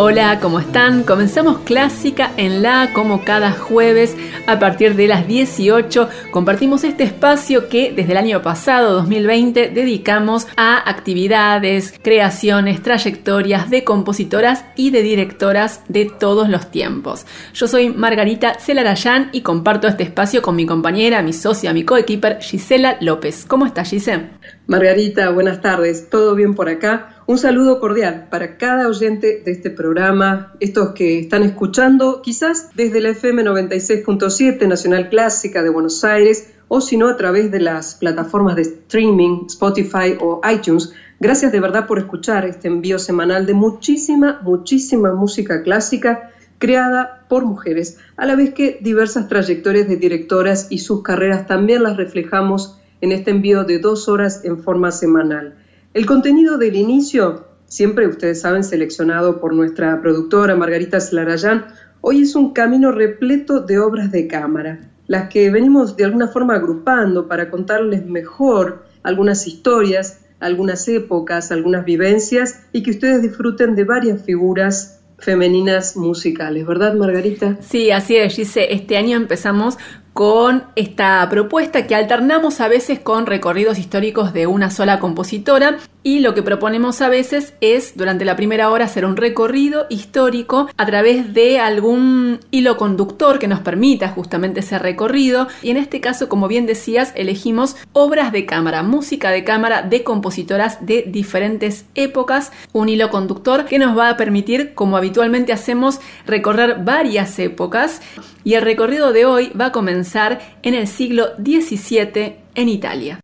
Hola, ¿cómo están? Comenzamos Clásica en La como cada jueves a partir de las 18. Compartimos este espacio que desde el año pasado, 2020, dedicamos a actividades, creaciones, trayectorias de compositoras y de directoras de todos los tiempos. Yo soy Margarita Celarayán y comparto este espacio con mi compañera, mi socia, mi coequiper Gisela López. ¿Cómo estás, Gisela? Margarita, buenas tardes. ¿Todo bien por acá? Un saludo cordial para cada oyente de este programa, estos que están escuchando quizás desde la FM 96.7 Nacional Clásica de Buenos Aires o si no a través de las plataformas de streaming, Spotify o iTunes. Gracias de verdad por escuchar este envío semanal de muchísima, muchísima música clásica creada por mujeres, a la vez que diversas trayectorias de directoras y sus carreras también las reflejamos en este envío de dos horas en forma semanal. El contenido del inicio, siempre ustedes saben, seleccionado por nuestra productora Margarita Slarayán, hoy es un camino repleto de obras de cámara, las que venimos de alguna forma agrupando para contarles mejor algunas historias, algunas épocas, algunas vivencias y que ustedes disfruten de varias figuras femeninas musicales, ¿verdad Margarita? Sí, así es, Gise. Este año empezamos con esta propuesta que alternamos a veces con recorridos históricos de una sola compositora y lo que proponemos a veces es durante la primera hora hacer un recorrido histórico a través de algún hilo conductor que nos permita justamente ese recorrido. Y en este caso como bien decías elegimos obras de cámara, música de cámara de compositoras de diferentes épocas, un hilo conductor que nos va a permitir como habitualmente hacemos recorrer varias épocas. Y el recorrido de hoy va a comenzar en el siglo XVII en Italia.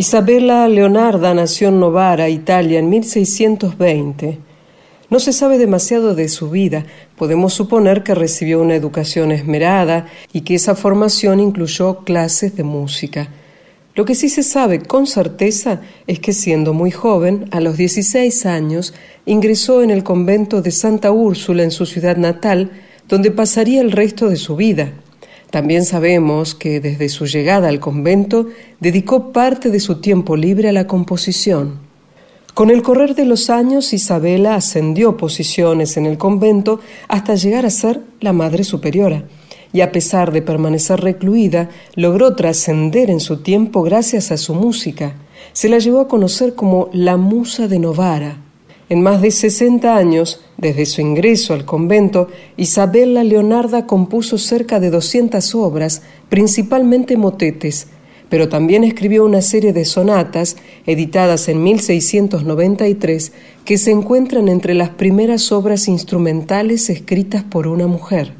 Isabella Leonarda nació en Novara, Italia, en 1620. No se sabe demasiado de su vida. Podemos suponer que recibió una educación esmerada y que esa formación incluyó clases de música. Lo que sí se sabe con certeza es que siendo muy joven, a los 16 años, ingresó en el convento de Santa Úrsula en su ciudad natal, donde pasaría el resto de su vida. También sabemos que desde su llegada al convento dedicó parte de su tiempo libre a la composición. Con el correr de los años, Isabela ascendió posiciones en el convento hasta llegar a ser la Madre Superiora, y a pesar de permanecer recluida, logró trascender en su tiempo gracias a su música. Se la llevó a conocer como la Musa de Novara. En más de 60 años, desde su ingreso al convento, Isabella Leonarda compuso cerca de 200 obras, principalmente motetes, pero también escribió una serie de sonatas, editadas en 1693, que se encuentran entre las primeras obras instrumentales escritas por una mujer.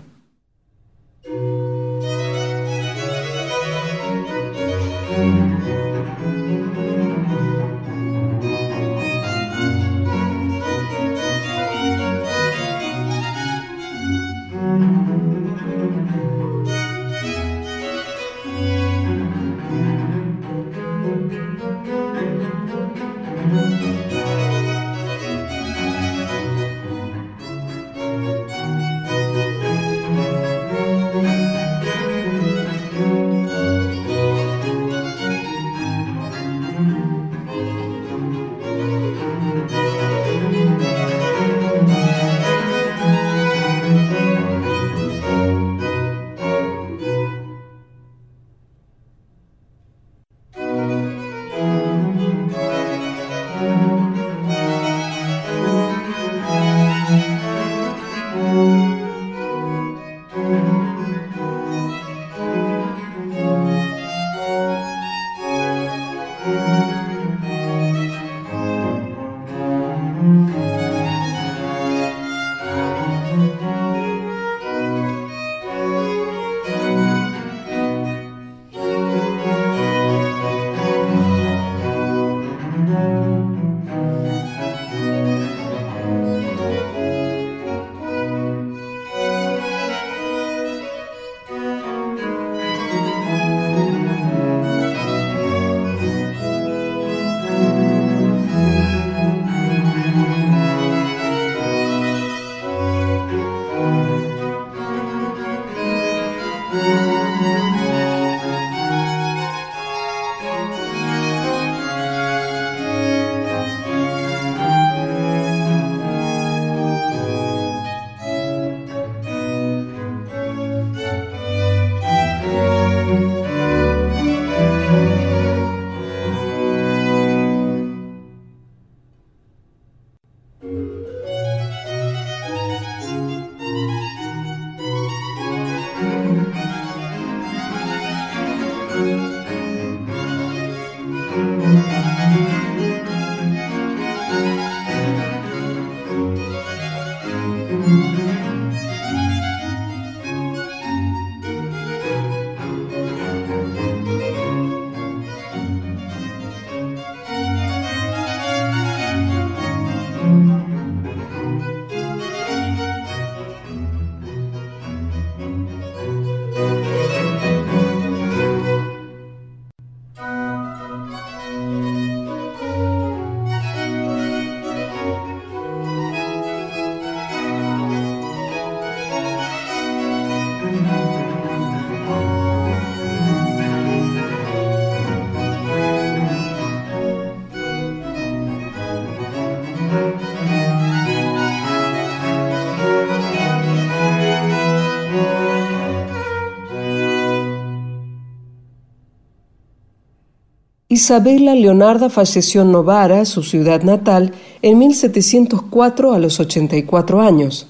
Isabella Leonarda falleció en Novara, su ciudad natal, en 1704 a los 84 años.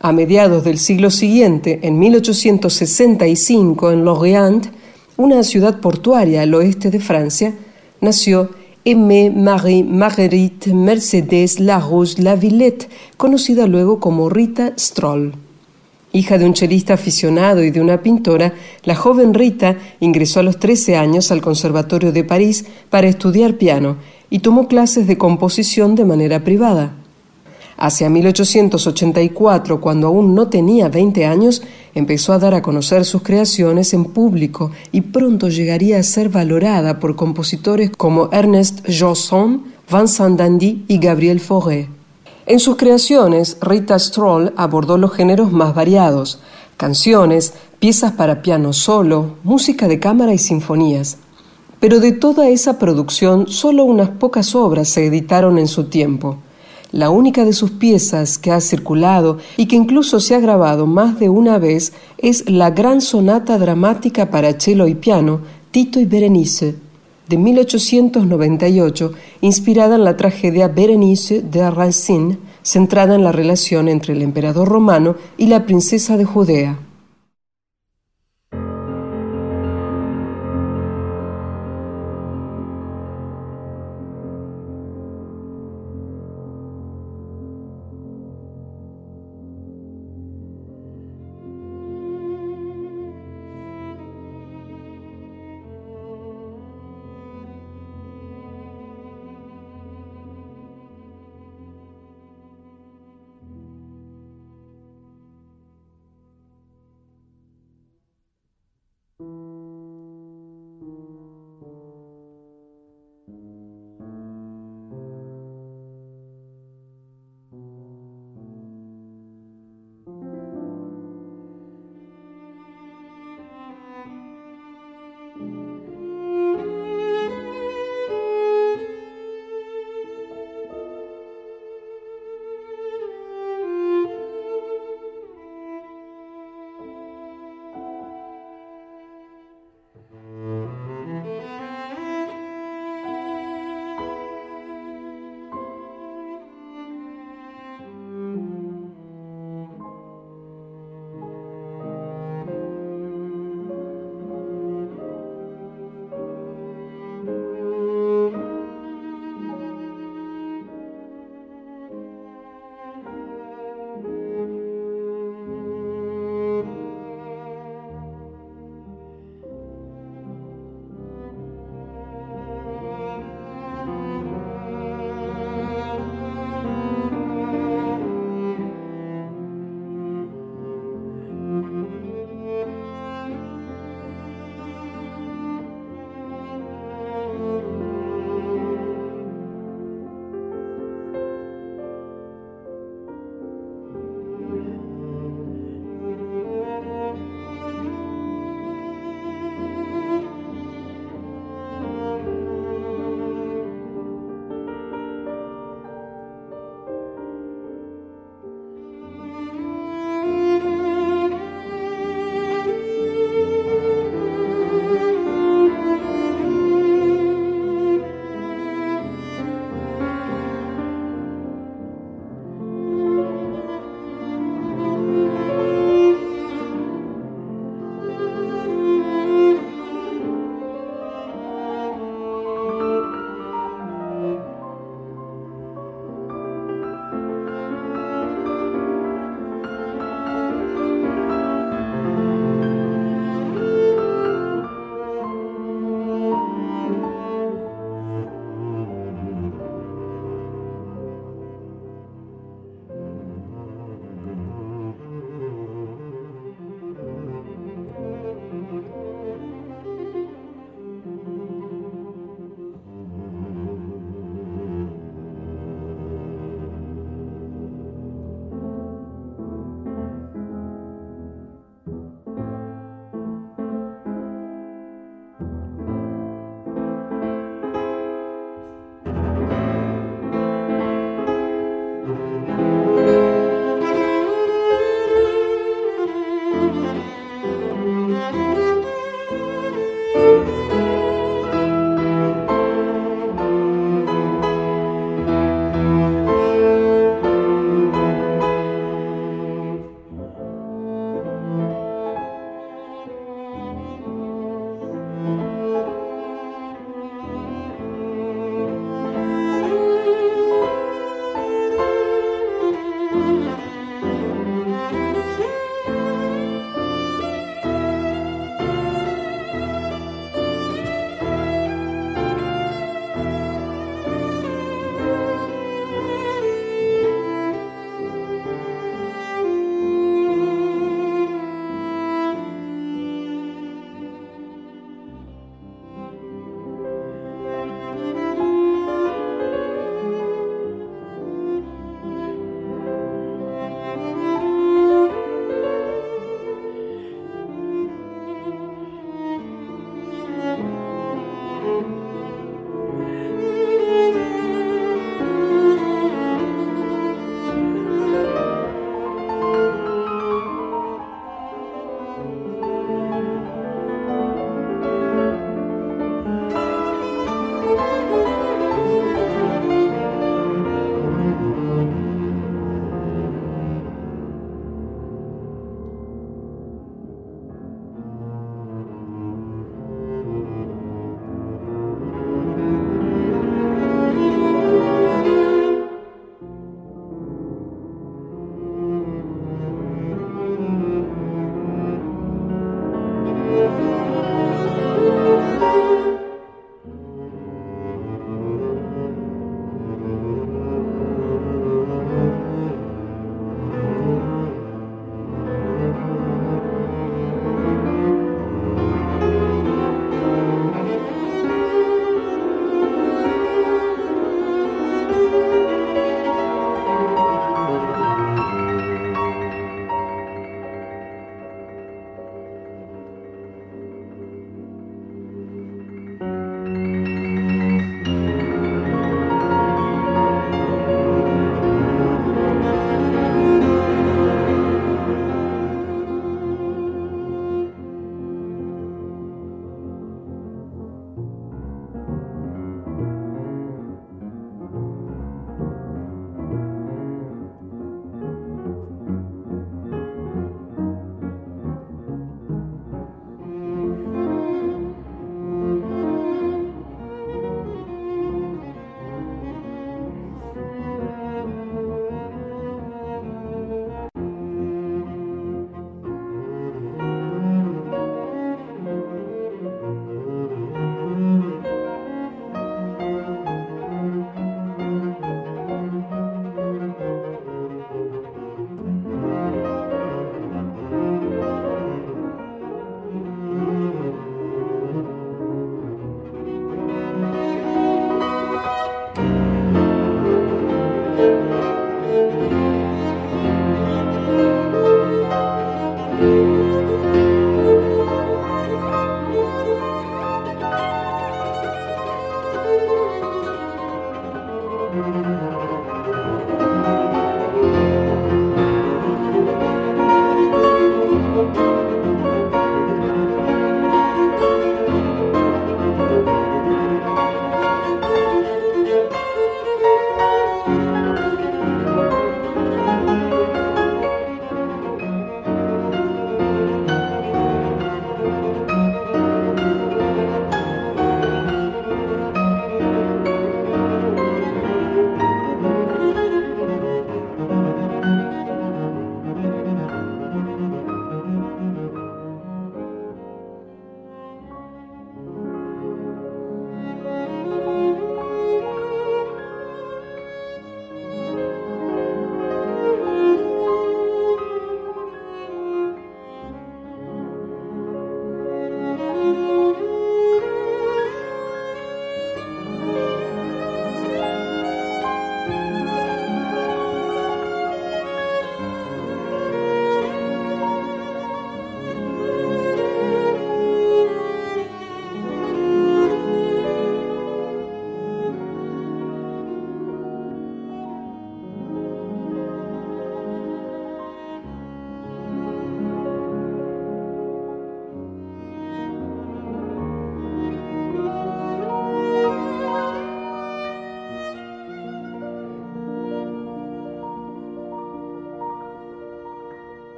A mediados del siglo siguiente, en 1865, en Lorient, una ciudad portuaria al oeste de Francia, nació Aimée Marie Marguerite Mercedes Larouche Lavillette, conocida luego como Rita Stroll. Hija de un chelista aficionado y de una pintora, la joven Rita ingresó a los 13 años al Conservatorio de París para estudiar piano y tomó clases de composición de manera privada. Hacia 1884, cuando aún no tenía 20 años, empezó a dar a conocer sus creaciones en público y pronto llegaría a ser valorada por compositores como Ernest Josson, Vincent Dandy y Gabriel Fauré. En sus creaciones, Rita Stroll abordó los géneros más variados, canciones, piezas para piano solo, música de cámara y sinfonías. Pero de toda esa producción, solo unas pocas obras se editaron en su tiempo. La única de sus piezas que ha circulado y que incluso se ha grabado más de una vez es la gran sonata dramática para cello y piano, Tito y Berenice, de 1898, inspirada en la tragedia Berenice de Racine, centrada en la relación entre el emperador romano y la princesa de Judea.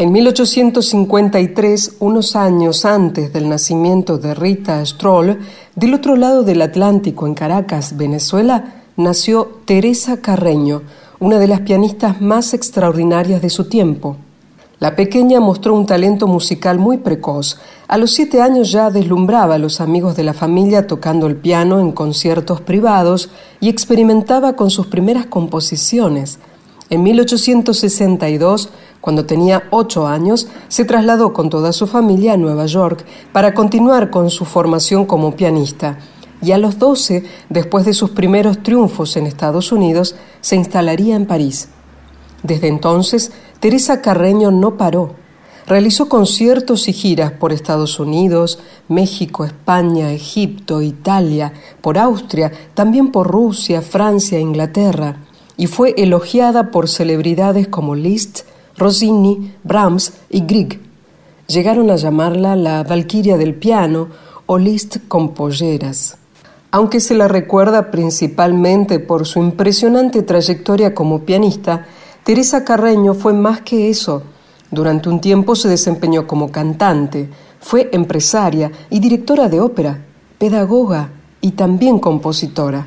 En 1853, unos años antes del nacimiento de Rita Stroll, del otro lado del Atlántico, en Caracas, Venezuela, nació Teresa Carreño, una de las pianistas más extraordinarias de su tiempo. La pequeña mostró un talento musical muy precoz. A los siete años ya deslumbraba a los amigos de la familia tocando el piano en conciertos privados y experimentaba con sus primeras composiciones. En 1862 cuando tenía ocho años, se trasladó con toda su familia a Nueva York para continuar con su formación como pianista. Y a los doce, después de sus primeros triunfos en Estados Unidos, se instalaría en París. Desde entonces, Teresa Carreño no paró. Realizó conciertos y giras por Estados Unidos, México, España, Egipto, Italia, por Austria, también por Rusia, Francia e Inglaterra, y fue elogiada por celebridades como Liszt, Rossini, Brahms y Grieg. Llegaron a llamarla la Valquiria del piano o Liszt con polleras. Aunque se la recuerda principalmente por su impresionante trayectoria como pianista, Teresa Carreño fue más que eso. Durante un tiempo se desempeñó como cantante, fue empresaria y directora de ópera, pedagoga y también compositora.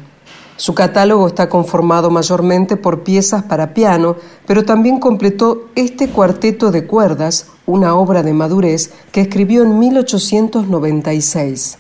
Su catálogo está conformado mayormente por piezas para piano, pero también completó este cuarteto de cuerdas, una obra de madurez que escribió en 1896.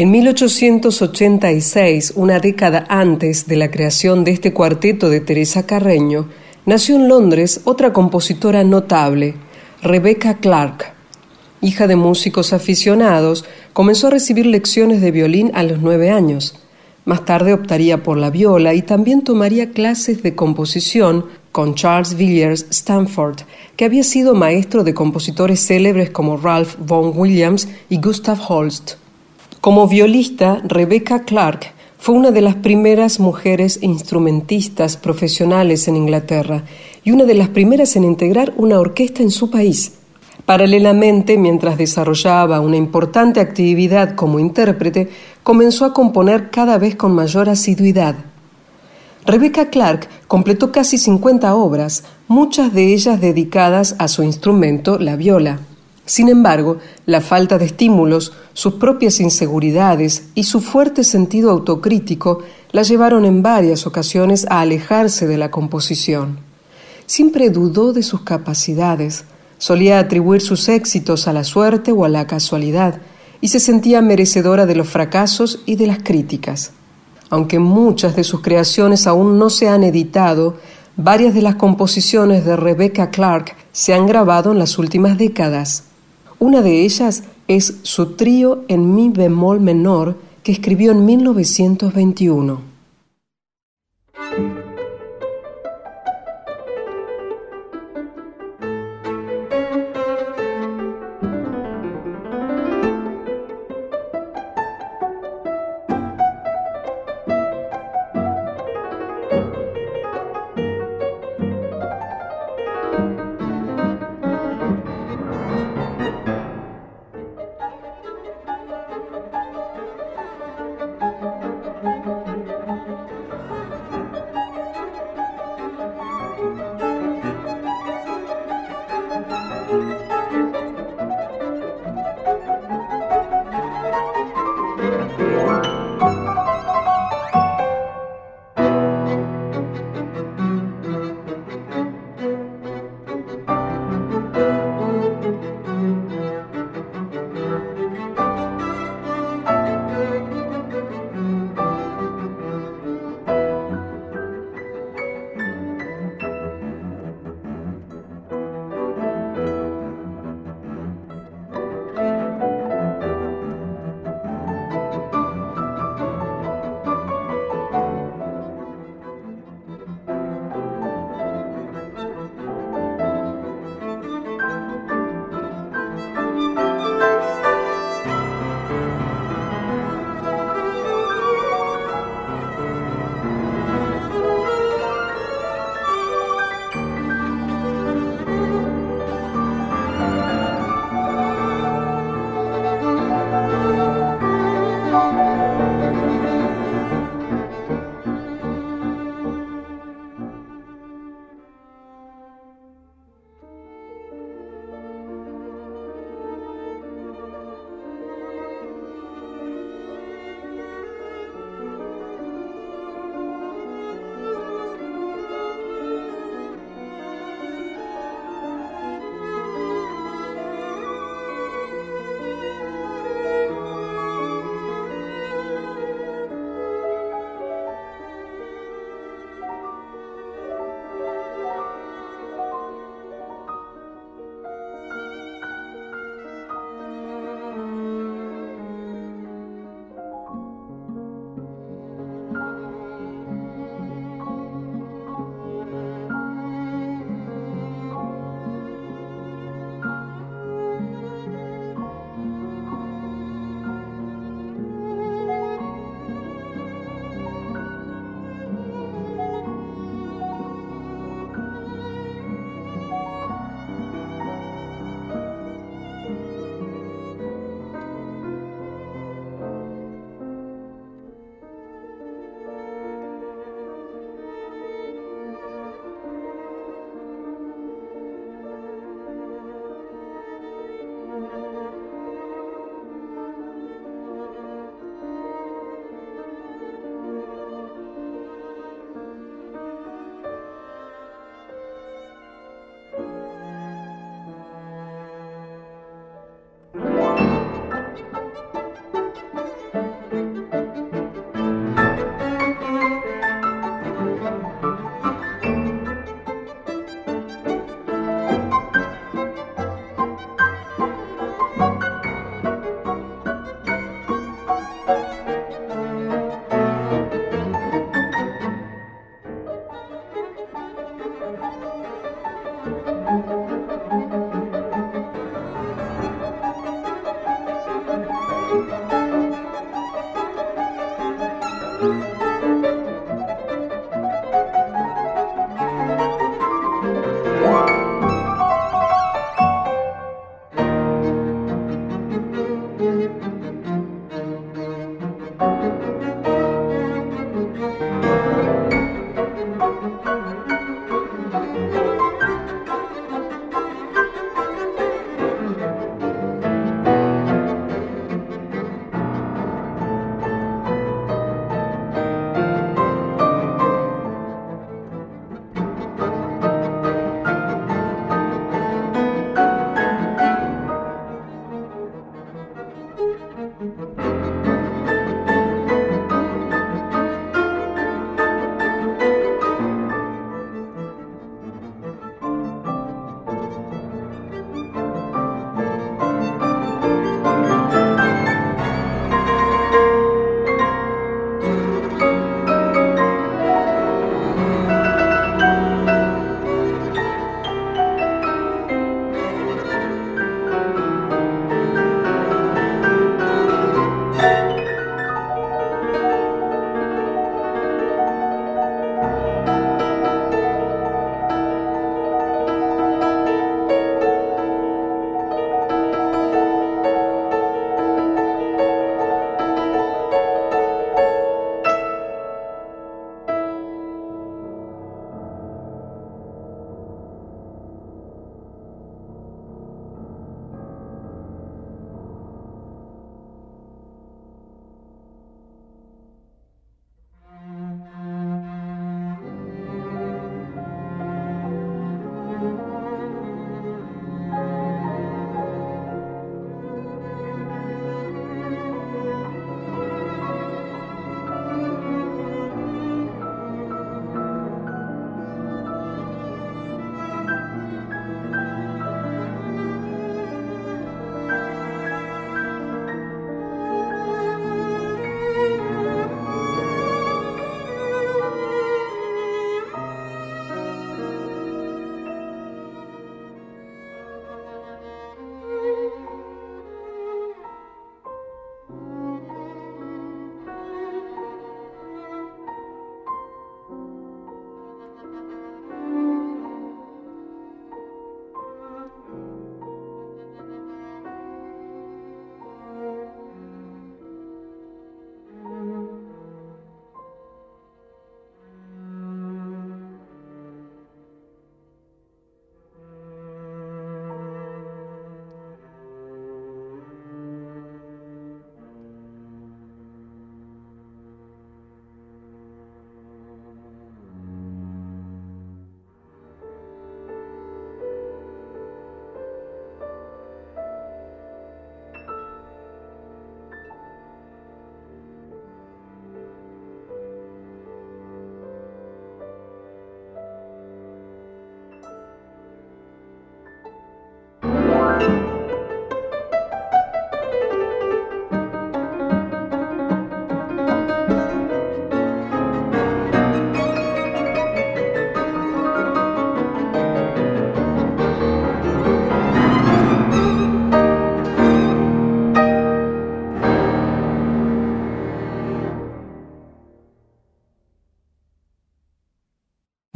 En 1886, una década antes de la creación de este cuarteto de Teresa Carreño, nació en Londres otra compositora notable, Rebecca Clark. Hija de músicos aficionados, comenzó a recibir lecciones de violín a los nueve años. Más tarde optaría por la viola y también tomaría clases de composición con Charles Villiers Stanford, que había sido maestro de compositores célebres como Ralph Vaughan Williams y Gustav Holst. Como violista, Rebecca Clark fue una de las primeras mujeres instrumentistas profesionales en Inglaterra y una de las primeras en integrar una orquesta en su país. Paralelamente, mientras desarrollaba una importante actividad como intérprete, comenzó a componer cada vez con mayor asiduidad. Rebecca Clark completó casi 50 obras, muchas de ellas dedicadas a su instrumento, la viola. Sin embargo, la falta de estímulos, sus propias inseguridades y su fuerte sentido autocrítico la llevaron en varias ocasiones a alejarse de la composición. siempre dudó de sus capacidades, solía atribuir sus éxitos a la suerte o a la casualidad, y se sentía merecedora de los fracasos y de las críticas. Aunque muchas de sus creaciones aún no se han editado, varias de las composiciones de Rebecca Clark se han grabado en las últimas décadas. Una de ellas es su trío en mi bemol menor que escribió en 1921.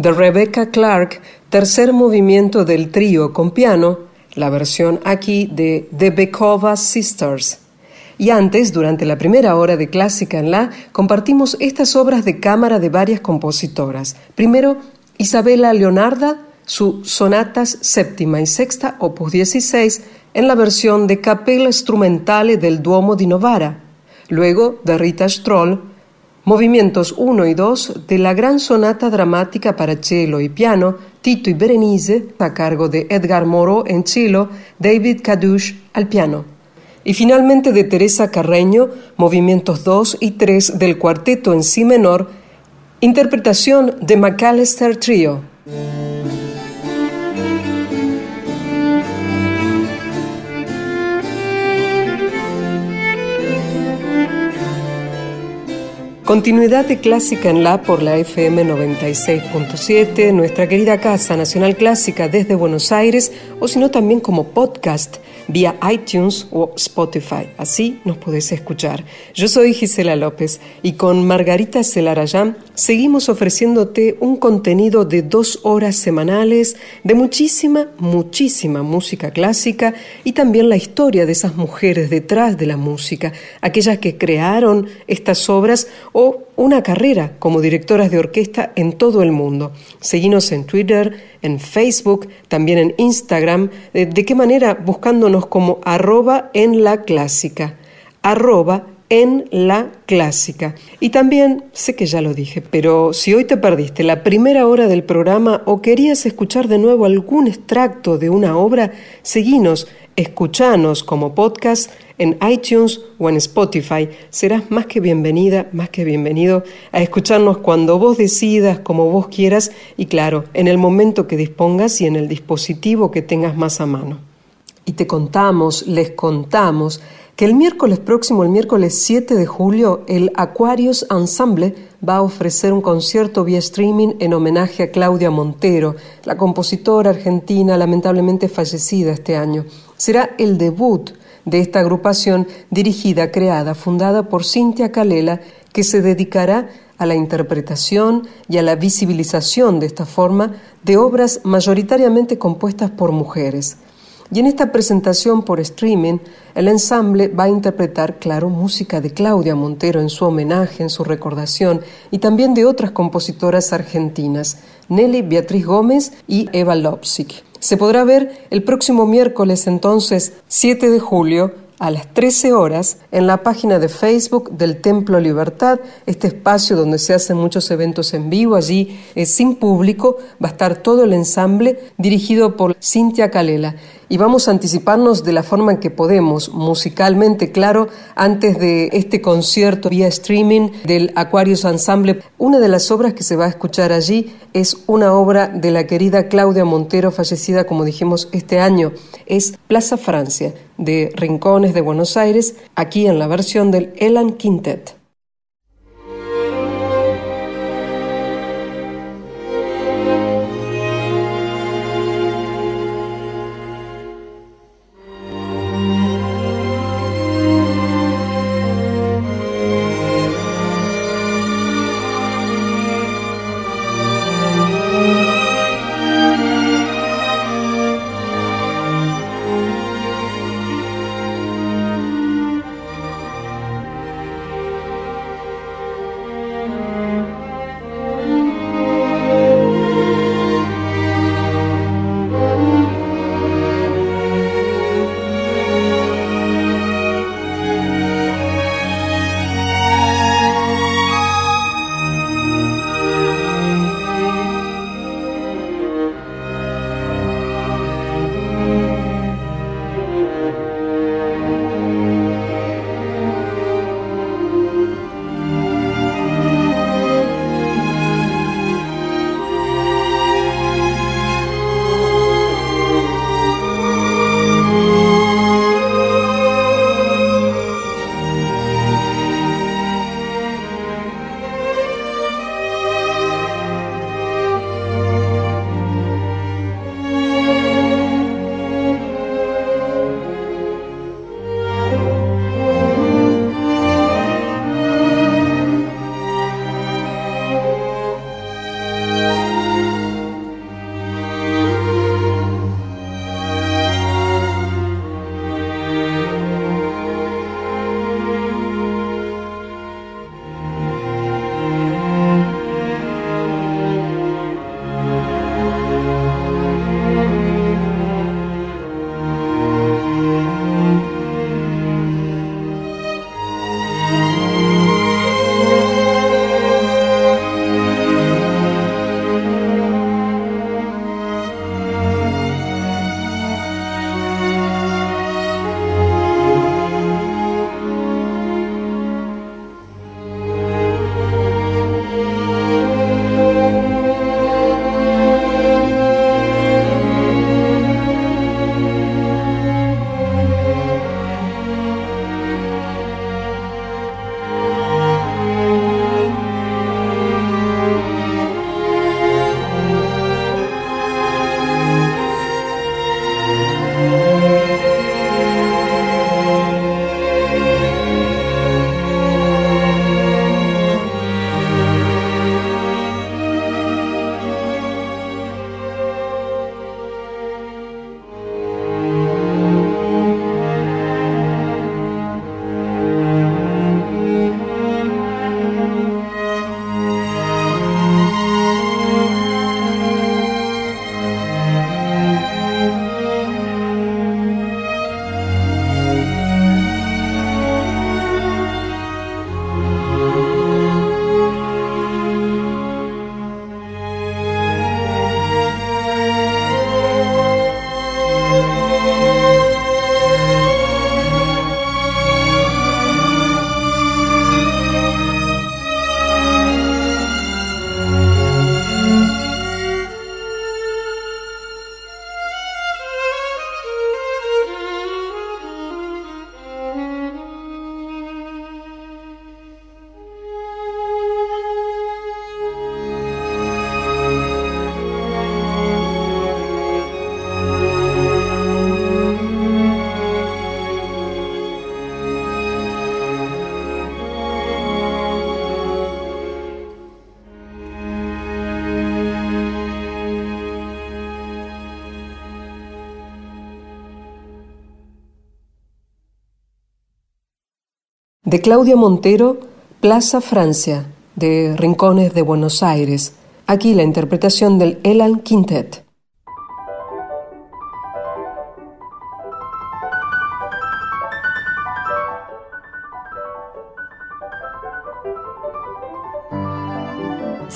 De Rebecca Clark, tercer movimiento del trío con piano, la versión aquí de The Bekova Sisters. Y antes, durante la primera hora de Clásica en La, compartimos estas obras de cámara de varias compositoras. Primero, Isabella Leonarda, su Sonatas séptima y sexta, opus 16, en la versión de Capella Strumentale del Duomo di Novara. Luego, de Rita Stroll, Movimientos 1 y 2 de la gran sonata dramática para cello y piano Tito y Berenice a cargo de Edgar Moreau en cello, David Caduche al piano. Y finalmente de Teresa Carreño, movimientos 2 y 3 del cuarteto en si menor, interpretación de McAllister Trio. Continuidad de Clásica en La por la FM 96.7, nuestra querida Casa Nacional Clásica desde Buenos Aires, o si no también como podcast vía iTunes o Spotify. Así nos podés escuchar. Yo soy Gisela López y con Margarita Celarayán seguimos ofreciéndote un contenido de dos horas semanales de muchísima, muchísima música clásica y también la historia de esas mujeres detrás de la música, aquellas que crearon estas obras o una carrera como directoras de orquesta en todo el mundo. Seguimos en Twitter, en Facebook, también en Instagram. ¿De, qué manera? Buscándonos como arroba en la clásica. Arroba en la clásica. Y también, sé que ya lo dije, pero si hoy te perdiste la primera hora del programa o querías escuchar de nuevo algún extracto de una obra, seguinos Escuchanos como podcast en iTunes o en Spotify. Serás más que bienvenida, más que bienvenido a escucharnos cuando vos decidas, como vos quieras y claro, en el momento que dispongas y en el dispositivo que tengas más a mano. Y te contamos, les contamos, el miércoles próximo, el miércoles 7 de julio, el Aquarius Ensemble va a ofrecer un concierto vía streaming en homenaje a Claudia Montero, la compositora argentina lamentablemente fallecida este año. Será el debut de esta agrupación dirigida, creada, fundada por Cintia Calela, que se dedicará a la interpretación y a la visibilización de esta forma de obras mayoritariamente compuestas por mujeres. Y en esta presentación por streaming, el ensamble va a interpretar, claro, música de Claudia Montero en su homenaje, en su recordación, y también de otras compositoras argentinas, Nelly Beatriz Gómez y Eva Lopsik. Se podrá ver el próximo miércoles entonces 7 de julio a las 13 horas en la página de Facebook del Templo Libertad, este espacio donde se hacen muchos eventos en vivo, allí es sin público, va a estar todo el ensamble dirigido por Cintia Calela y vamos a anticiparnos de la forma en que podemos, musicalmente, claro, antes de este concierto vía streaming del Aquarius Ensemble. Una de las obras que se va a escuchar allí es una obra de la querida Claudia Montero, fallecida, como dijimos, este año. Es Plaza Francia, de Rincones de Buenos Aires, aquí en la versión del Elan Quintet. De Claudia Montero, Plaza Francia, de Rincones de Buenos Aires. Aquí la interpretación del Elan Quintet.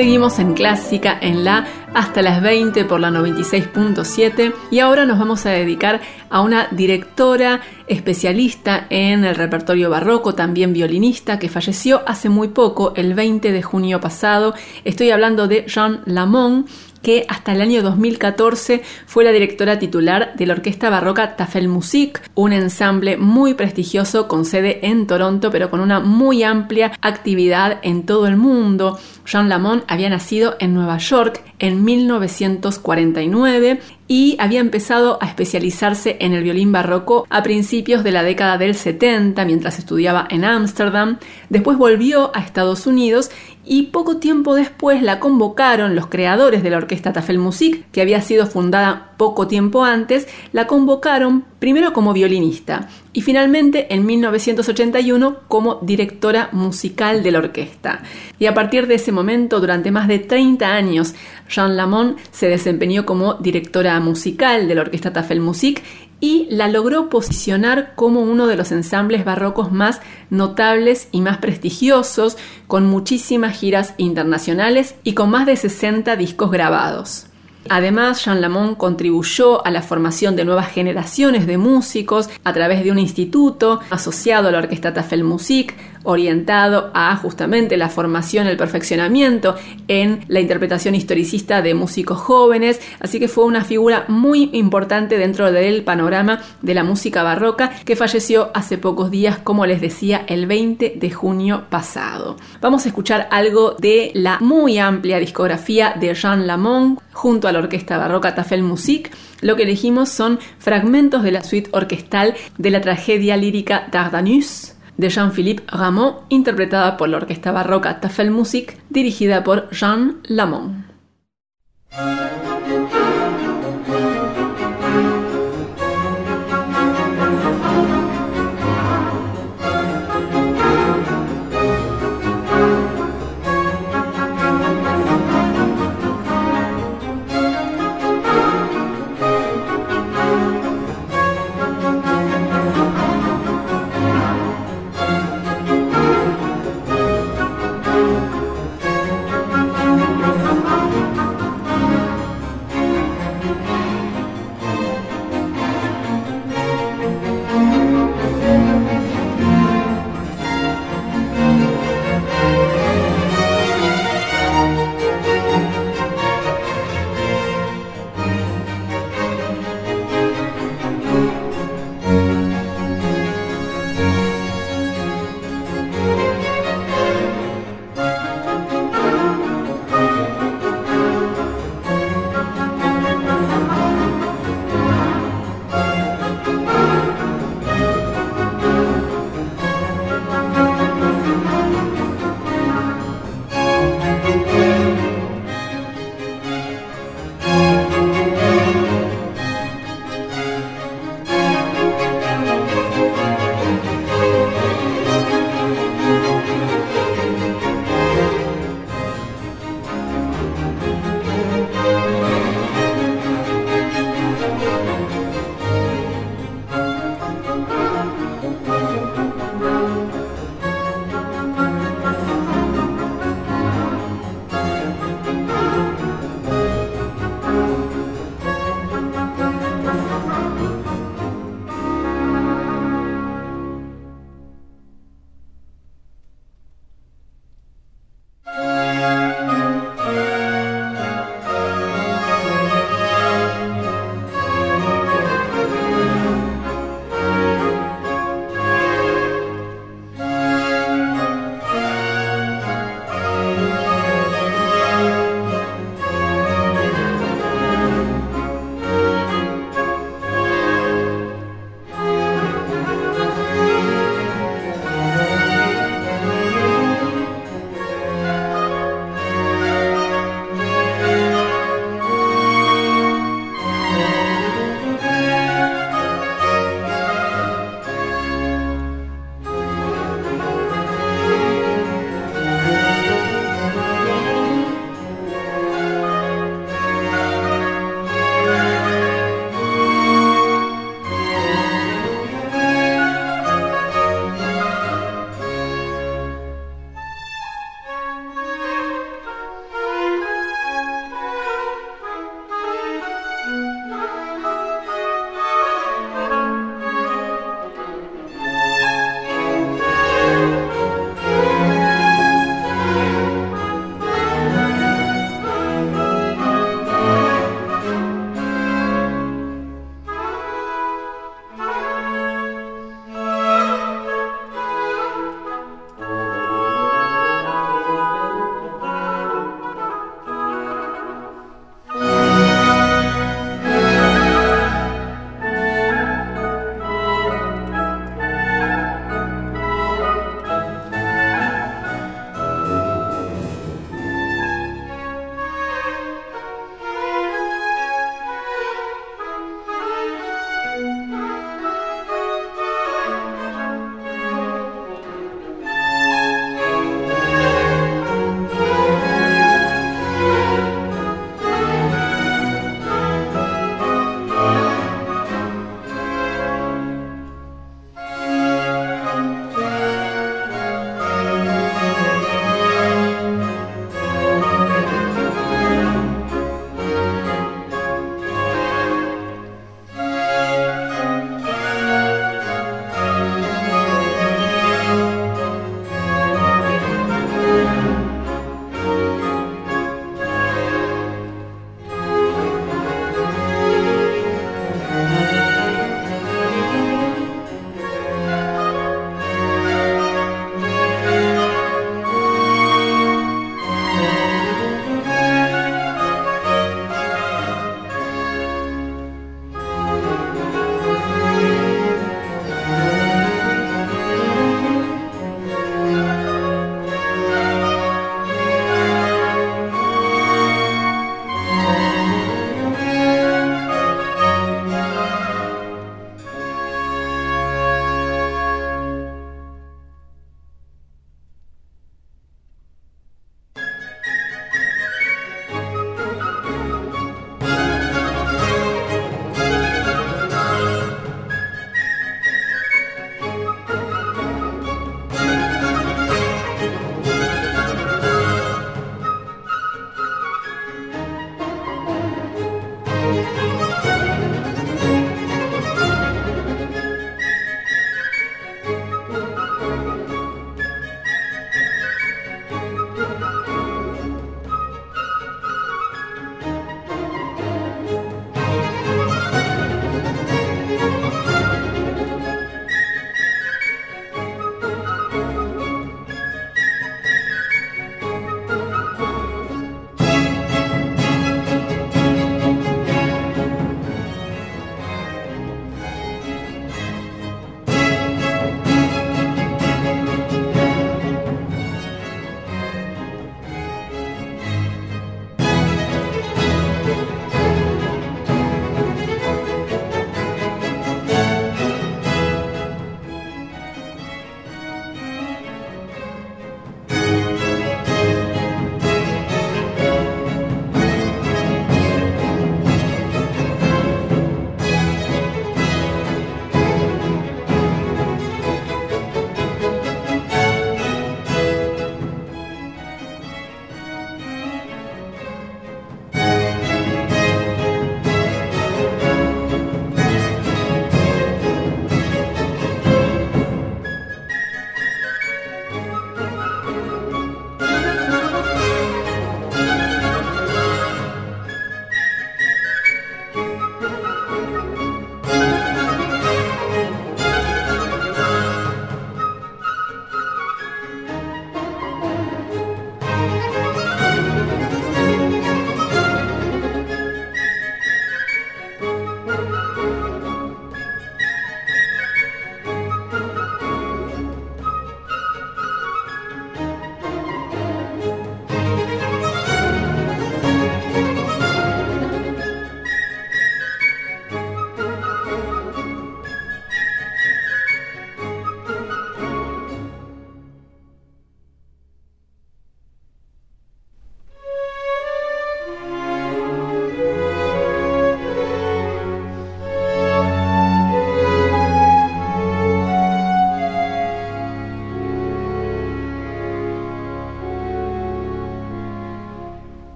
Seguimos en clásica en la hasta las 20 por la 96.7 y ahora nos vamos a dedicar a una directora especialista en el repertorio barroco, también violinista, que falleció hace muy poco, el 20 de junio pasado. Estoy hablando de Jean Lamont, que hasta el año 2014 fue la directora titular de la orquesta barroca Tafel Musik, un ensamble muy prestigioso con sede en Toronto, pero con una muy amplia actividad en todo el mundo. Jean Lamont había nacido en Nueva York en 1949 y había empezado a especializarse en el violín barroco a principios de la década del 70 mientras estudiaba en Ámsterdam. Después volvió a Estados Unidos y poco tiempo después la convocaron los creadores de la orquesta Tafel Musik, que había sido fundada poco tiempo antes, la convocaron primero como violinista y finalmente en 1981 como directora musical de la orquesta. Y a partir de ese momento, durante más de 30 años, Jean Lamont se desempeñó como directora musical de la orquesta Tafel Musik y la logró posicionar como uno de los ensambles barrocos más notables y más prestigiosos, con muchísimas giras internacionales y con más de 60 discos grabados. Además, Jean Lamont contribuyó a la formación de nuevas generaciones de músicos a través de un instituto asociado a la Orquesta Tafel Musik, orientado a justamente la formación, el perfeccionamiento en la interpretación historicista de músicos jóvenes, así que fue una figura muy importante dentro del panorama de la música barroca que falleció hace pocos días, como les decía, el 20 de junio pasado. Vamos a escuchar algo de la muy amplia discografía de Jean Lamont junto a la orquesta barroca Tafel Musik. Lo que elegimos son fragmentos de la suite orquestal de la tragedia lírica Dardanus de Jean-Philippe Rameau, interpretada por la orquesta barroca Tafel Music, dirigida por Jean Lamont.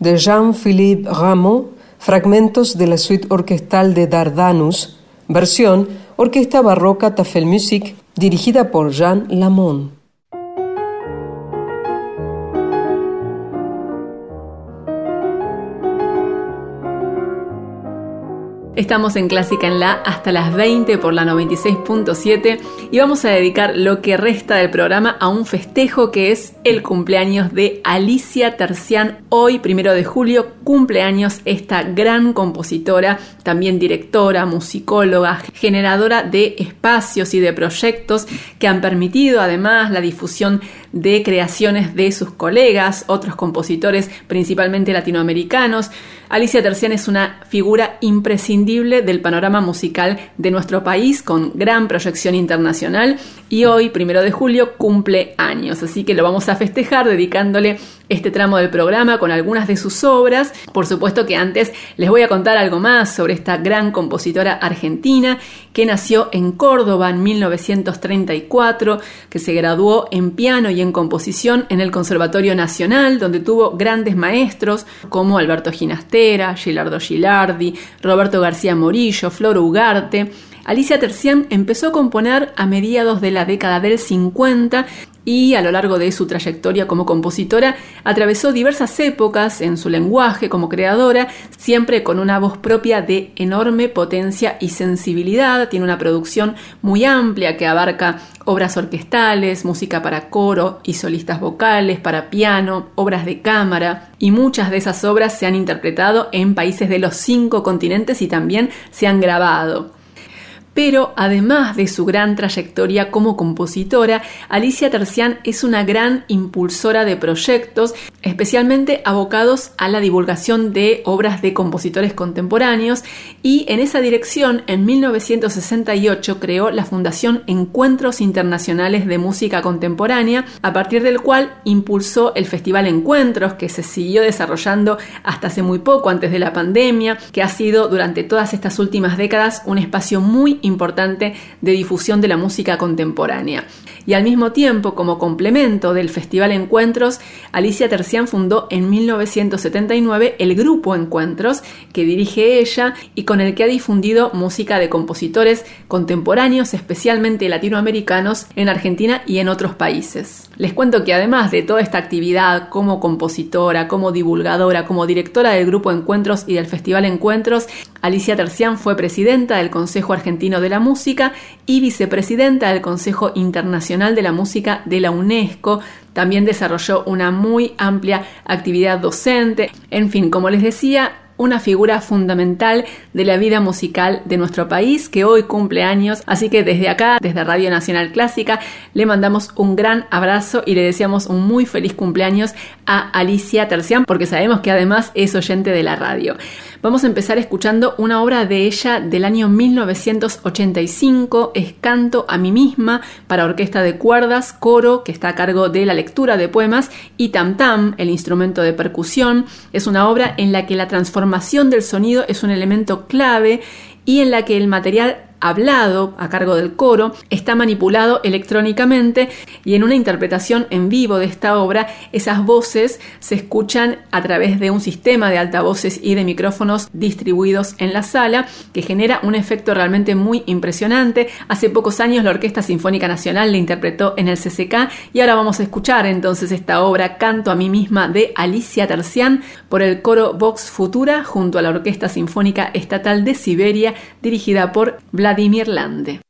De Jean-Philippe Rameau, fragmentos de la suite orquestal de Dardanus, versión Orquesta Barroca Tafelmusik, dirigida por Jean Lamont. Estamos en Clásica en La hasta las 20 por la 96.7 y vamos a dedicar lo que resta del programa a un festejo que es el cumpleaños de Alicia Tercián. Hoy, primero de julio, cumpleaños esta gran compositora, también directora, musicóloga, generadora de espacios y de proyectos que han permitido además la difusión de creaciones de sus colegas, otros compositores, principalmente latinoamericanos. Alicia Tercián es una figura imprescindible del panorama musical de nuestro país con gran proyección internacional y hoy, primero de julio, cumple años, así que lo vamos a festejar dedicándole este tramo del programa con algunas de sus obras. Por supuesto que antes les voy a contar algo más sobre esta gran compositora argentina que nació en Córdoba en 1934, que se graduó en piano y en composición en el Conservatorio Nacional, donde tuvo grandes maestros como Alberto Ginastera, Gilardo Gilardi, Roberto García Morillo, Flor Ugarte. Alicia Tercián empezó a componer a mediados de la década del 50 y a lo largo de su trayectoria como compositora atravesó diversas épocas en su lenguaje como creadora, siempre con una voz propia de enorme potencia y sensibilidad. Tiene una producción muy amplia que abarca obras orquestales, música para coro y solistas vocales, para piano, obras de cámara, y muchas de esas obras se han interpretado en países de los cinco continentes y también se han grabado. Pero además de su gran trayectoria como compositora, Alicia Tercián es una gran impulsora de proyectos, especialmente abocados a la divulgación de obras de compositores contemporáneos, y en esa dirección, en 1968, creó la Fundación Encuentros Internacionales de Música Contemporánea, a partir del cual impulsó el Festival Encuentros, que se siguió desarrollando hasta hace muy poco, antes de la pandemia, que ha sido durante todas estas últimas décadas un espacio muy importante de difusión de la música contemporánea. Y al mismo tiempo, como complemento del Festival Encuentros, Alicia Tercián fundó en 1979 el Grupo Encuentros, que dirige ella y con el que ha difundido música de compositores contemporáneos, especialmente latinoamericanos, en Argentina y en otros países. Les cuento que además de toda esta actividad como compositora, como divulgadora, como directora del Grupo Encuentros y del Festival Encuentros, Alicia Tercián fue presidenta del Consejo Argentino de la Música y vicepresidenta del Consejo Internacional de la Música de la UNESCO. También desarrolló una muy amplia actividad docente. En fin, como les decía, una figura fundamental de la vida musical de nuestro país que hoy cumple años. Así que desde acá, desde Radio Nacional Clásica, le mandamos un gran abrazo y le deseamos un muy feliz cumpleaños a Alicia Tercián porque sabemos que además es oyente de la radio. Vamos a empezar escuchando una obra de ella del año 1985, es Canto a mí misma para orquesta de cuerdas, coro que está a cargo de la lectura de poemas y tam tam, el instrumento de percusión. Es una obra en la que la transformación del sonido es un elemento clave y en la que el material hablado a cargo del coro está manipulado electrónicamente y en una interpretación en vivo de esta obra esas voces se escuchan a través de un sistema de altavoces y de micrófonos distribuidos en la sala que genera un efecto realmente muy impresionante. Hace pocos años la Orquesta Sinfónica Nacional la interpretó en el CCK y ahora vamos a escuchar entonces esta obra Canto a mí misma de Alicia Tercián por el coro Vox Futura junto a la Orquesta Sinfónica Estatal de Siberia dirigida por Vladimir Vladimir Lande.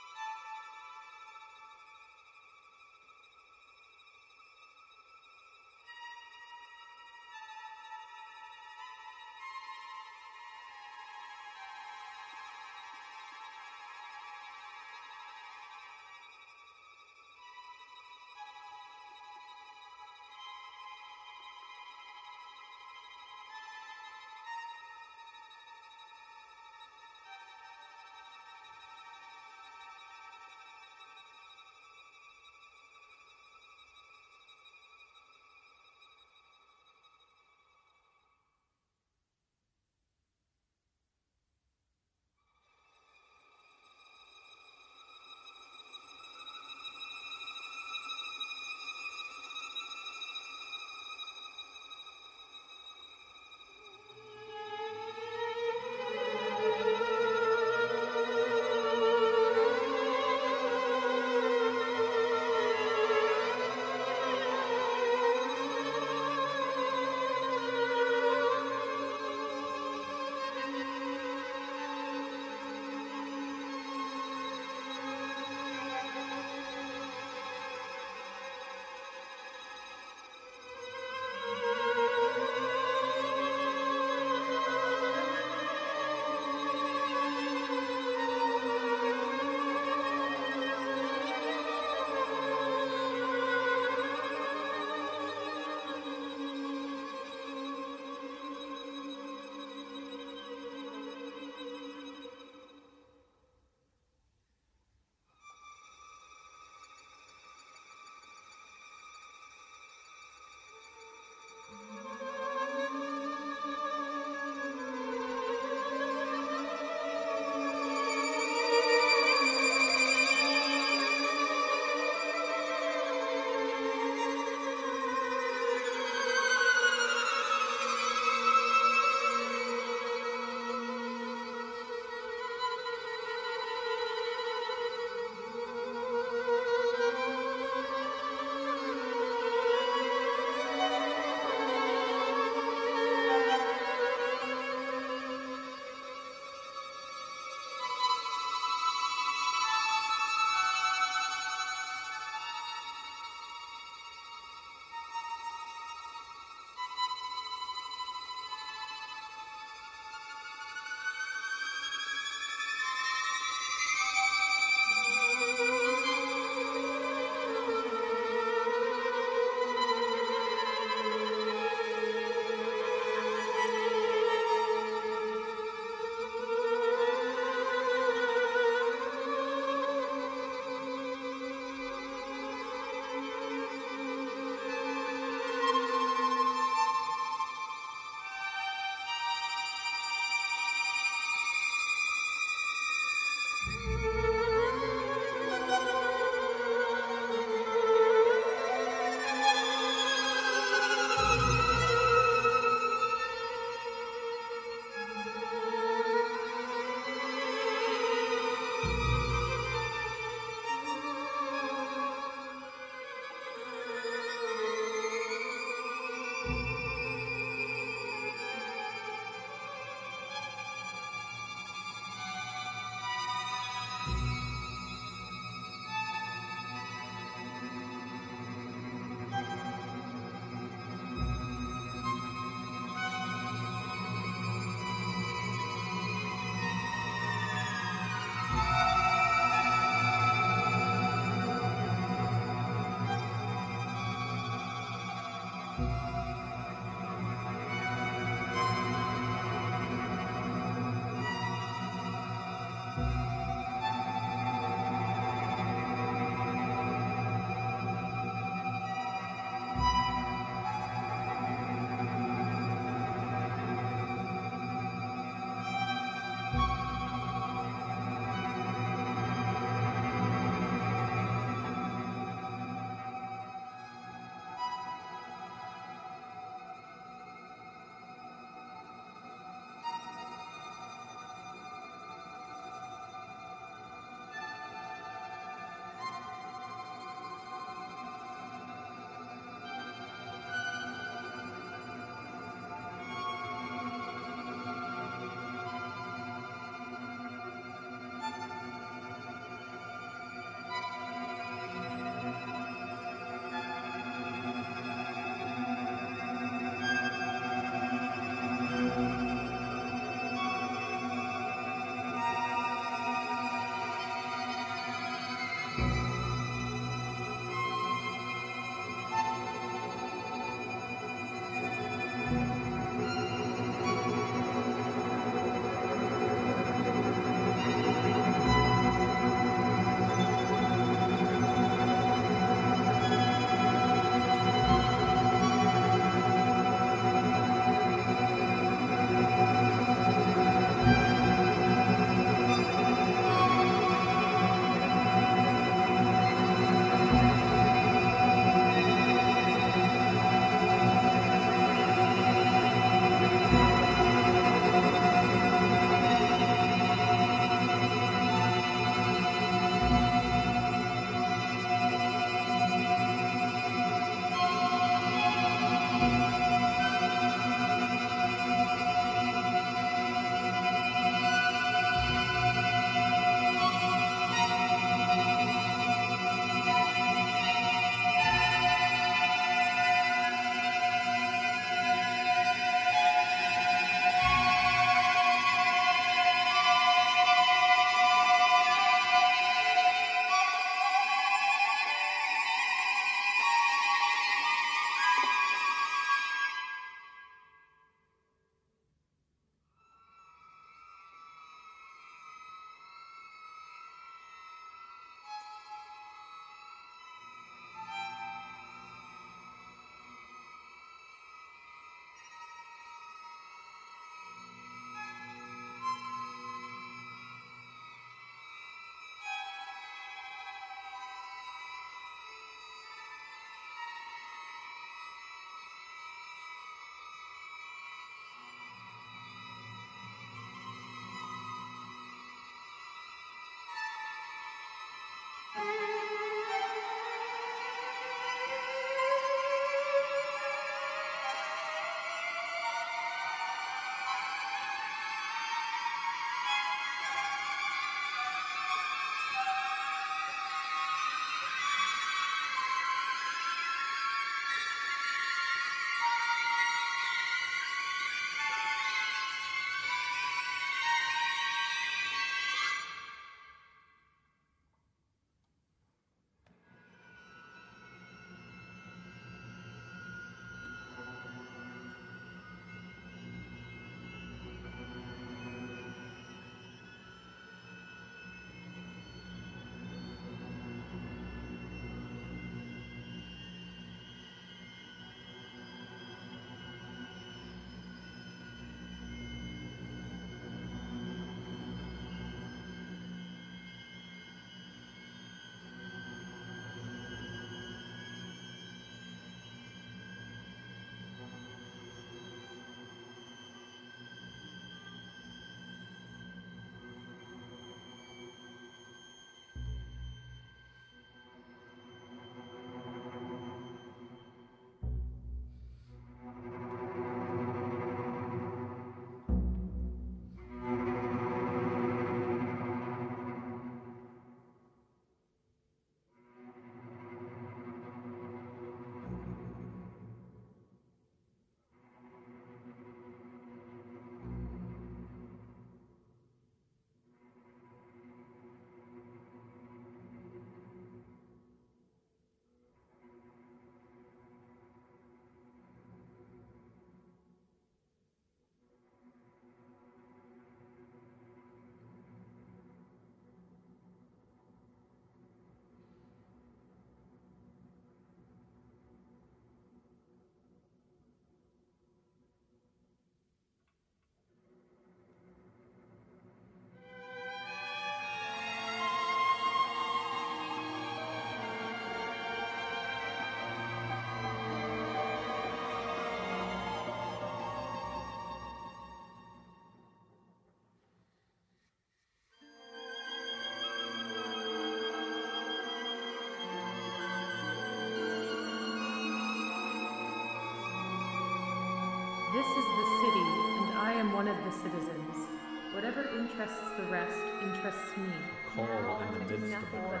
citizens. Whatever interests the rest interests me. Call now in the midst of the crowd.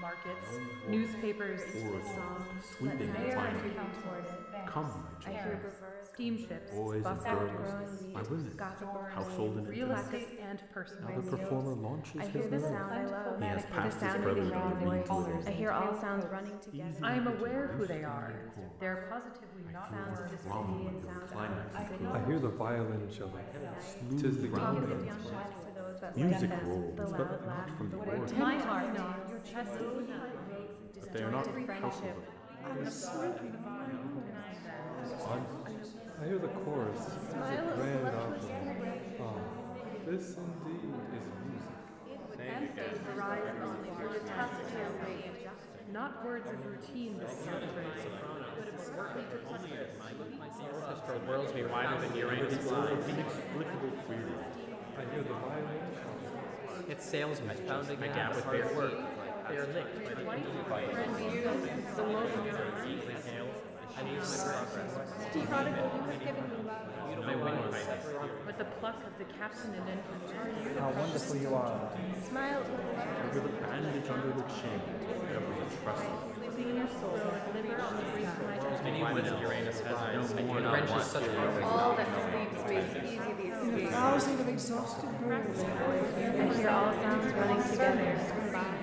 Markets, newspapers, songs, sweeping the tide. Come, my child steamships, boys and girls, my women, household and real estate and personal. Now the performer launches I his hear the sound I love. He has passed his sound brothers of the voice. voice. I hear all sounds running together. I am aware who they are. They're positively not Sounds of the city and sounds of climax the of city. the I hear the violin-cello. Tis the Smooth kingdom. Young lives for those that Music rolls, the but loud not from the the organ. My heart, your chest is enough. But they are not disjointed friendship. I hear the chorus. It's a grand opera. Ah, this indeed is music. Not words of routine that celebrate, but absurdly The orchestral worlds me wider than Uranus flies. Inexplicable query. I hear the violin. Its sails met my gap with bare work. They are linked by the infinite I leave my progress. My wind highness. But the pluck of the captain and infantry. How wonderful you are. Smile With a bandage under the chin, ever the trust. Sleeping in your soul, like liver on the breeze of my chest. Anyone else Uranus has no more not wrenches such to. a All that sleeps waits easy the escape. thousand of exhausted birds I hear all sounds running together, combined.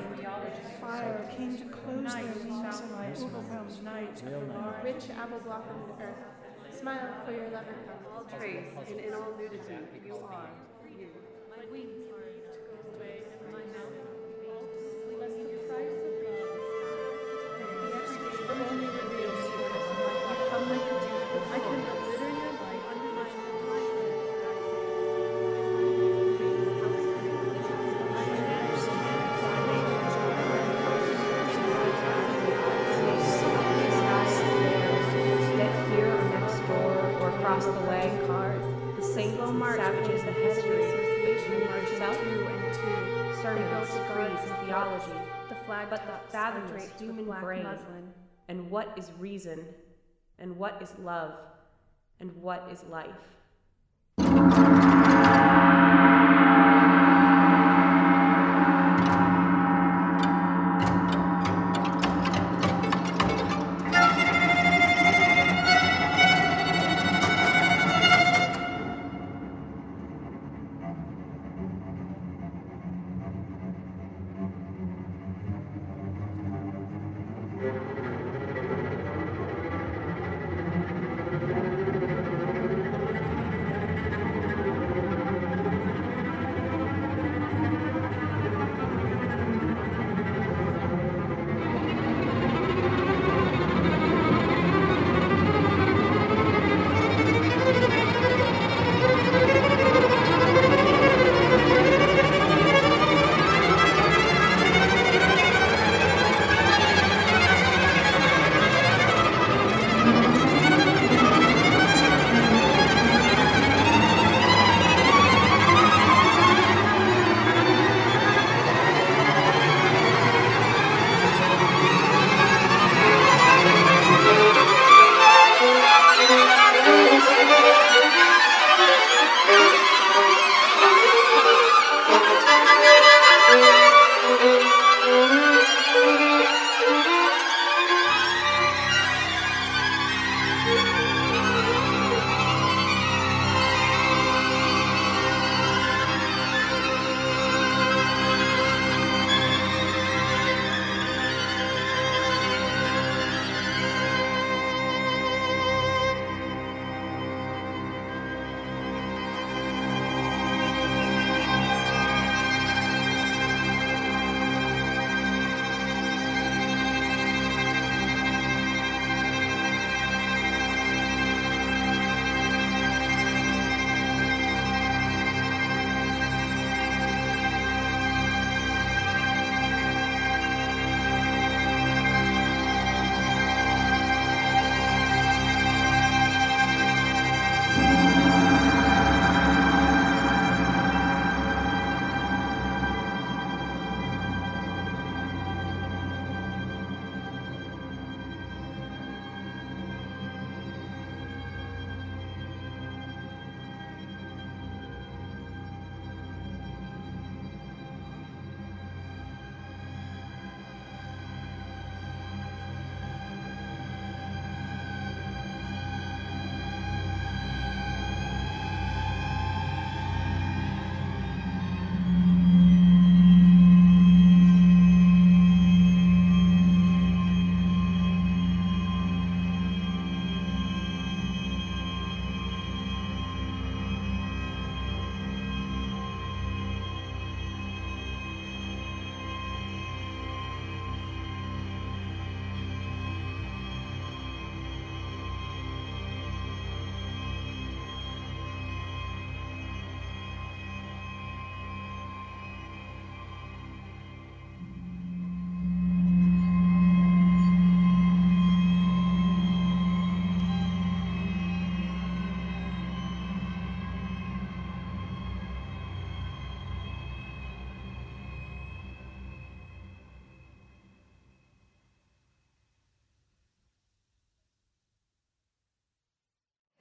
Fire came to close their wings in my overwhelmed night. Rich apple blossom earth. Smile for your lover comes. All trace and in all nudity, you are you. What is reason? And what is love? And what is life?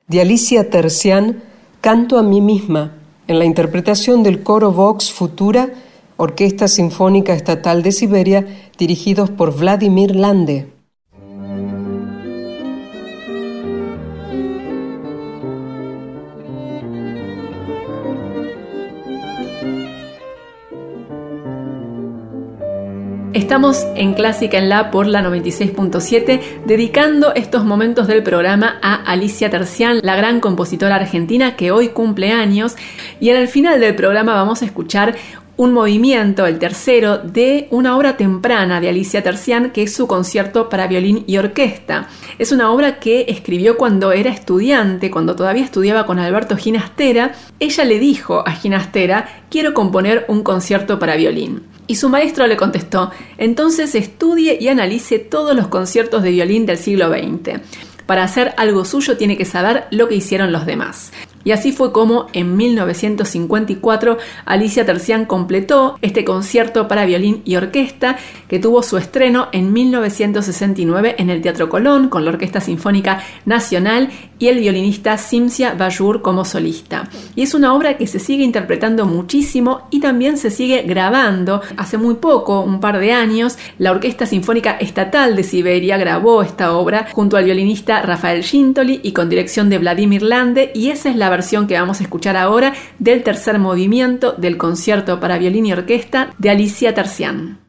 De Alicia Tercián, Canto a mí misma, en la interpretación del coro Vox Futura, Orquesta Sinfónica Estatal de Siberia, dirigidos por Vladimir Lande. Estamos en Clásica en La por la 96.7, dedicando estos momentos del programa a Alicia Tercián, la gran compositora argentina que hoy cumple años. Y en el final del programa vamos a escuchar un movimiento, el tercero, de una obra temprana de Alicia Tercián, que es su concierto para violín y orquesta. Es una obra que escribió cuando era estudiante, cuando todavía estudiaba con Alberto Ginastera. Ella le dijo a Ginastera, quiero componer un concierto para violín. Y su maestro le contestó, entonces estudie y analice todos los conciertos de violín del siglo XX. Para hacer algo suyo tiene que saber lo que hicieron los demás. Y así fue como en 1954 Alicia Tercián completó este concierto para violín y orquesta que tuvo su estreno en 1969 en el Teatro Colón con la Orquesta Sinfónica Nacional y el violinista Simcia Bajour como solista. Y es una obra que se sigue interpretando muchísimo y también se sigue grabando. Hace muy poco, un par de años, la Orquesta Sinfónica Estatal de Siberia grabó esta obra junto al violinista Rafael Gintoli y con dirección de Vladimir Lande y esa es la versión que vamos a escuchar ahora del tercer movimiento del concierto para violín y orquesta de Alicia Tercián.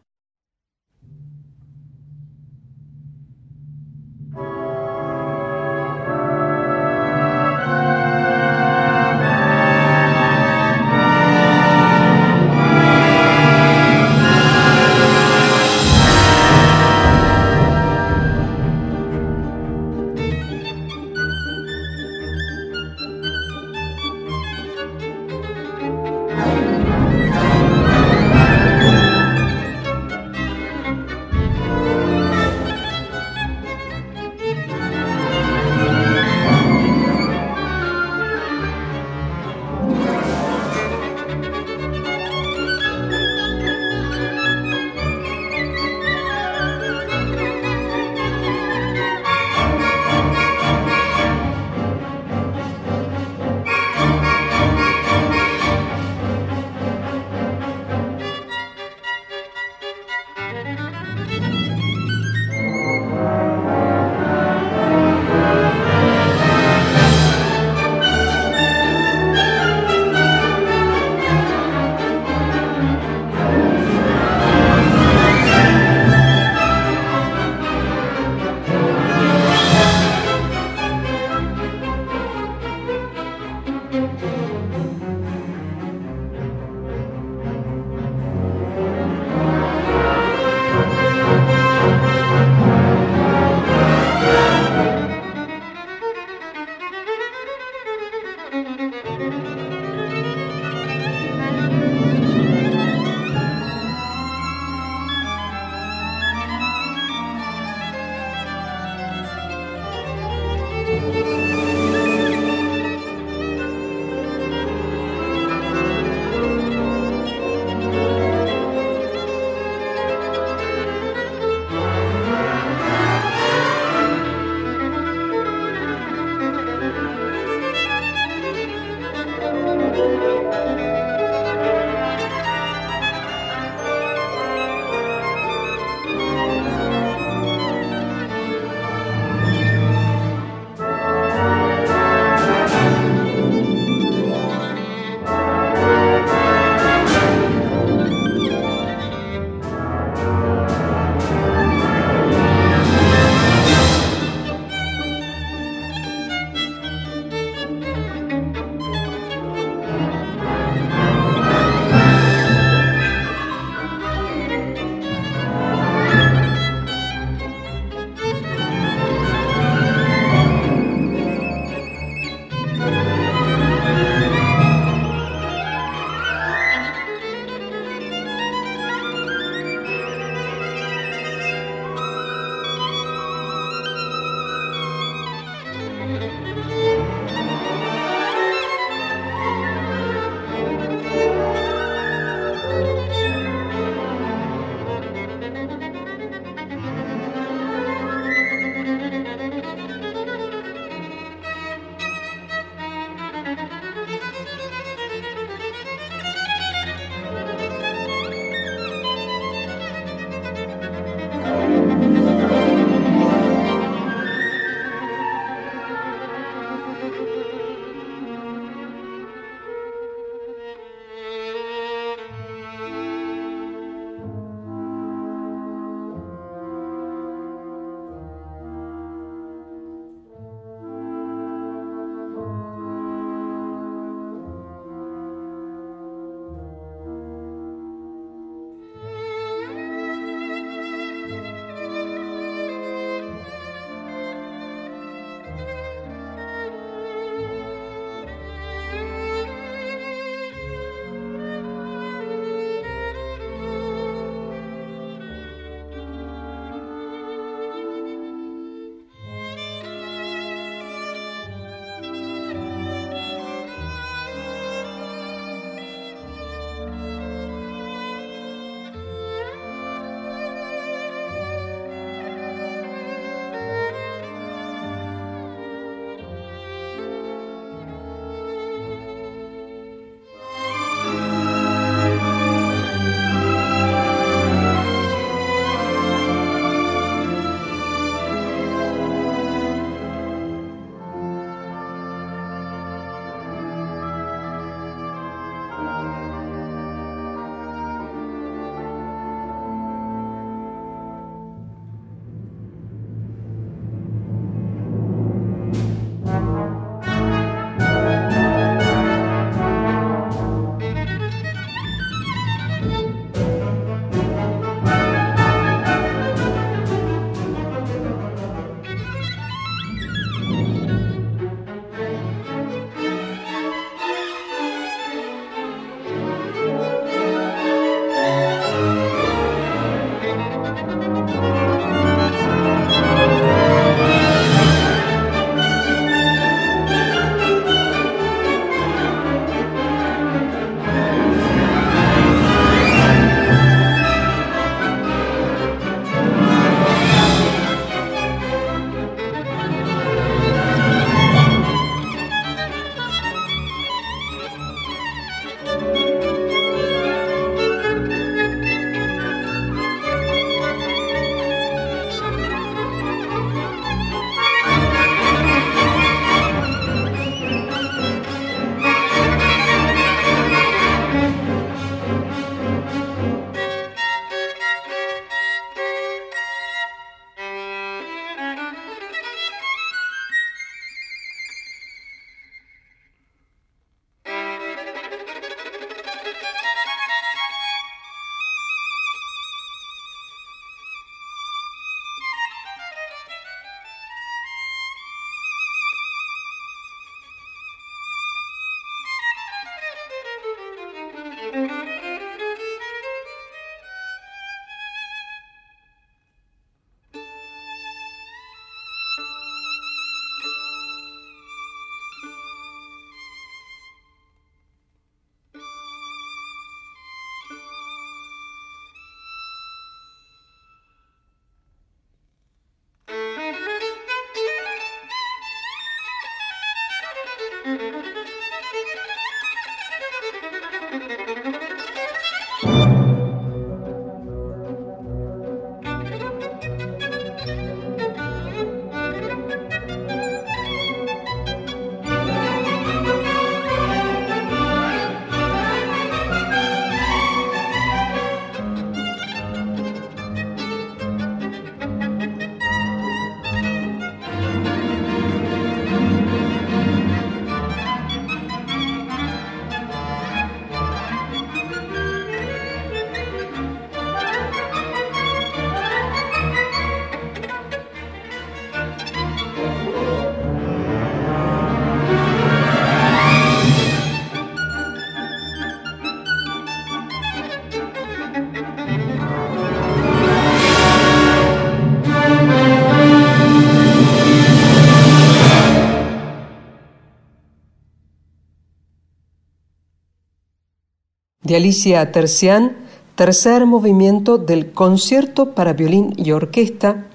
De Alicia Tercián, tercer movimiento del concierto para violín y orquesta,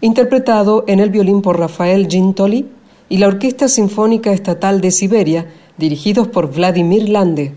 interpretado en el violín por Rafael Gintoli y la Orquesta Sinfónica Estatal de Siberia, dirigidos por Vladimir Lande.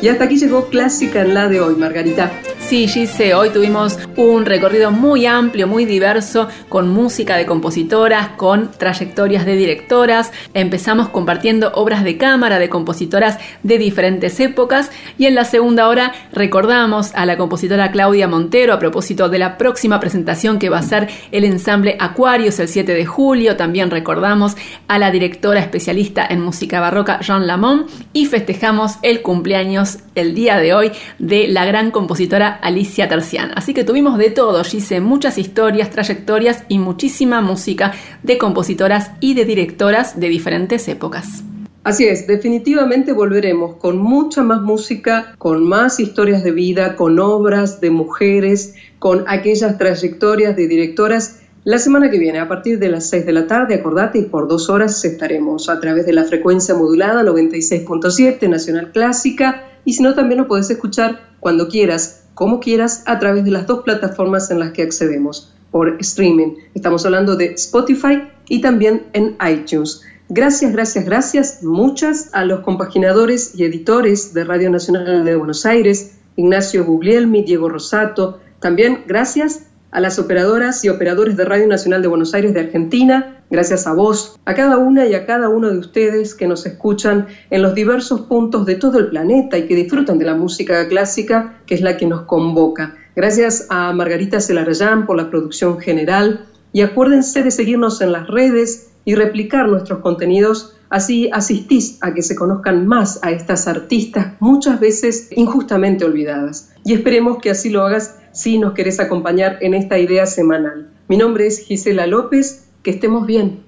Y hasta aquí llegó Clásica en la de hoy, Margarita. Sí, Gise, hoy tuvimos un recorrido muy amplio, muy diverso, con música de compositoras, con trayectorias de directoras. Empezamos compartiendo obras de cámara de compositoras de diferentes épocas y en la segunda hora recordamos a la compositora Claudia Montero a propósito de la próxima presentación que va a ser el ensamble Aquarius el 7 de julio. También recordamos a la directora especialista en música barroca Jean Lamont y festejamos el cumpleaños el día de hoy de la gran compositora Alicia Tercián. Así que tuvimos de todo, hice muchas historias, trayectorias y muchísima música de compositoras y de directoras de diferentes épocas. Así es, definitivamente volveremos con mucha más música, con más historias de vida, con obras de mujeres, con aquellas trayectorias de directoras. La semana que viene, a partir de las 6 de la tarde, acordate, por dos horas estaremos a través de la frecuencia modulada 96.7 Nacional Clásica, y si no, también lo puedes escuchar cuando quieras como quieras a través de las dos plataformas en las que accedemos por streaming. Estamos hablando de Spotify y también en iTunes. Gracias, gracias, gracias, muchas a los compaginadores y editores de Radio Nacional de Buenos Aires, Ignacio Guglielmi, Diego Rosato. También gracias a las operadoras y operadores de Radio Nacional de Buenos Aires de Argentina, gracias a vos, a cada una y a cada uno de ustedes que nos escuchan en los diversos puntos de todo el planeta y que disfrutan de la música clásica, que es la que nos convoca. Gracias a Margarita Celarayán por la producción general y acuérdense de seguirnos en las redes y replicar nuestros contenidos, así asistís a que se conozcan más a estas artistas muchas veces injustamente olvidadas. Y esperemos que así lo hagas si nos querés acompañar en esta idea semanal. Mi nombre es Gisela López, que estemos bien.